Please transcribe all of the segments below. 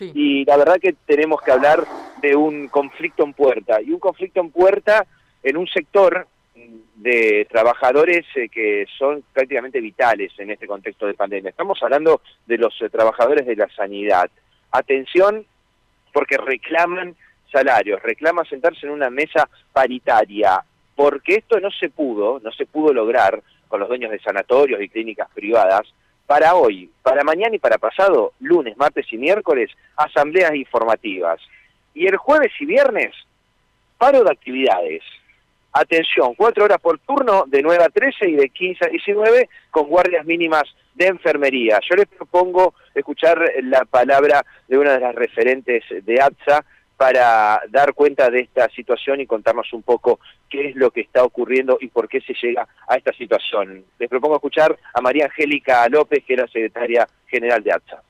Y la verdad que tenemos que hablar de un conflicto en puerta, y un conflicto en puerta en un sector de trabajadores eh, que son prácticamente vitales en este contexto de pandemia. Estamos hablando de los eh, trabajadores de la sanidad. Atención, porque reclaman salarios, reclaman sentarse en una mesa paritaria, porque esto no se pudo, no se pudo lograr con los dueños de sanatorios y clínicas privadas, para hoy, para mañana y para pasado, lunes, martes y miércoles, asambleas informativas. Y el jueves y viernes, paro de actividades. Atención, cuatro horas por turno de 9 a 13 y de 15 a 19 con guardias mínimas de enfermería. Yo les propongo escuchar la palabra de una de las referentes de ATSA para dar cuenta de esta situación y contarnos un poco qué es lo que está ocurriendo y por qué se llega a esta situación. Les propongo escuchar a María Angélica López, que es la secretaria general de ATSA.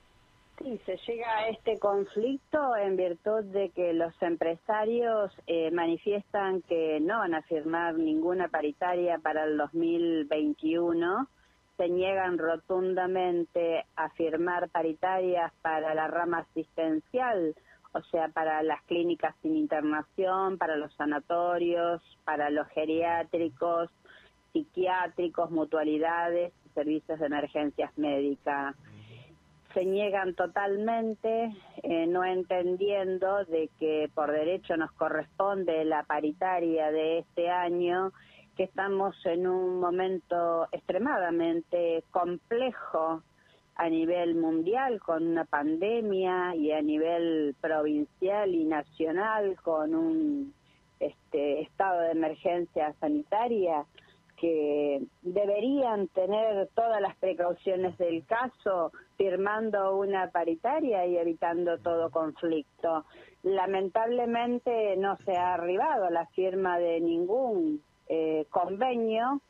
Sí, se llega a este conflicto en virtud de que los empresarios eh, manifiestan que no van a firmar ninguna paritaria para el 2021, se niegan rotundamente a firmar paritarias para la rama asistencial, o sea, para las clínicas sin internación, para los sanatorios, para los geriátricos, psiquiátricos, mutualidades, servicios de emergencias médicas se niegan totalmente, eh, no entendiendo de que por derecho nos corresponde la paritaria de este año, que estamos en un momento extremadamente complejo a nivel mundial con una pandemia y a nivel provincial y nacional con un este, estado de emergencia sanitaria que deberían tener todas las precauciones del caso firmando una paritaria y evitando todo conflicto. Lamentablemente no se ha arribado la firma de ningún eh, convenio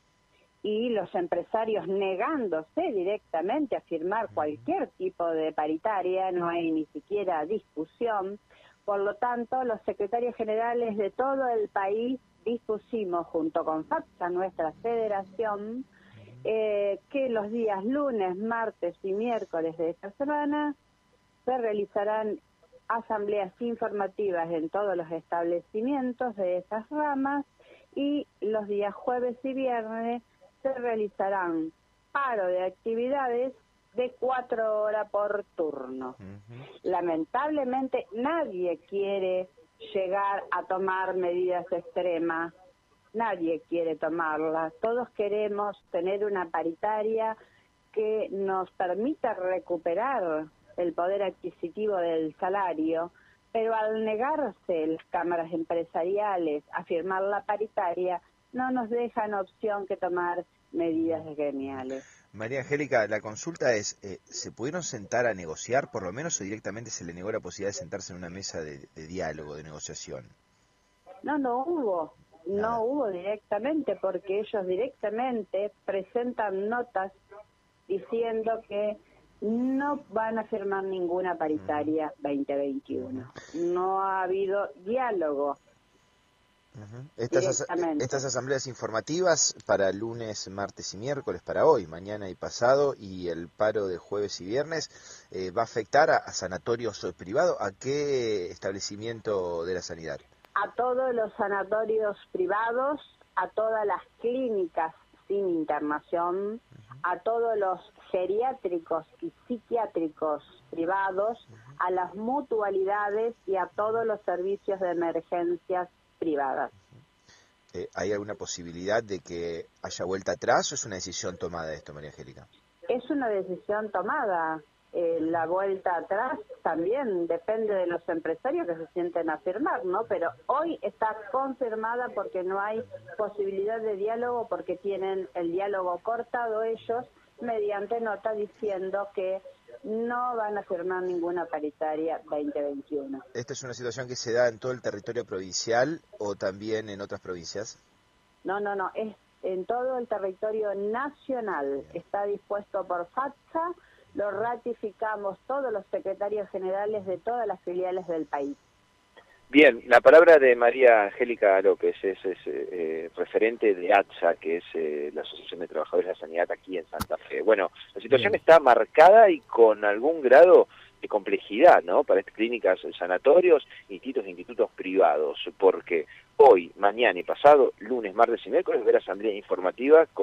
y los empresarios negándose directamente a firmar cualquier tipo de paritaria, no hay ni siquiera discusión. Por lo tanto, los secretarios generales de todo el país dispusimos junto con FAPSA, nuestra federación, eh, que los días lunes, martes y miércoles de esta semana se realizarán asambleas informativas en todos los establecimientos de esas ramas y los días jueves y viernes se realizarán paro de actividades de cuatro horas por turno. Lamentablemente nadie quiere llegar a tomar medidas extremas nadie quiere tomarla. Todos queremos tener una paritaria que nos permita recuperar el poder adquisitivo del salario, pero al negarse las cámaras empresariales a firmar la paritaria, no nos dejan opción que tomar medidas gremiales. María Angélica, la consulta es, eh, ¿se pudieron sentar a negociar, por lo menos, o directamente se le negó la posibilidad de sentarse en una mesa de diálogo, de negociación? No, no hubo no hubo directamente porque ellos directamente presentan notas diciendo que no van a firmar ninguna paritaria 2021. No ha habido diálogo. Estas, estas asambleas informativas para lunes, martes y miércoles, para hoy, mañana y pasado, y el paro de jueves y viernes, eh, ¿va a afectar a, a sanatorios privados? ¿A qué establecimiento de la sanidad? a todos los sanatorios privados, a todas las clínicas sin internación, a todos los geriátricos y psiquiátricos privados, a las mutualidades y a todos los servicios de emergencias privadas. Eh, ¿Hay alguna posibilidad de que haya vuelta atrás o es una decisión tomada esto, María Angélica? Es una decisión tomada. Eh, la vuelta atrás también depende de los empresarios que se sienten a firmar, ¿no? Pero hoy está confirmada porque no hay posibilidad de diálogo, porque tienen el diálogo cortado ellos mediante nota diciendo que no van a firmar ninguna paritaria 2021. ¿Esta es una situación que se da en todo el territorio provincial o también en otras provincias? No, no, no, es en todo el territorio nacional. Está dispuesto por FATSA lo ratificamos todos los secretarios generales de todas las filiales del país. Bien, la palabra de María Angélica López es, eh, referente de ATSA, que es eh, la Asociación de Trabajadores de la Sanidad aquí en Santa Fe. Bueno, la situación está marcada y con algún grado complejidad, ¿no? Para estas clínicas, sanatorios, institutos e institutos privados, porque hoy, mañana y pasado, lunes, martes y miércoles, ver asamblea informativa con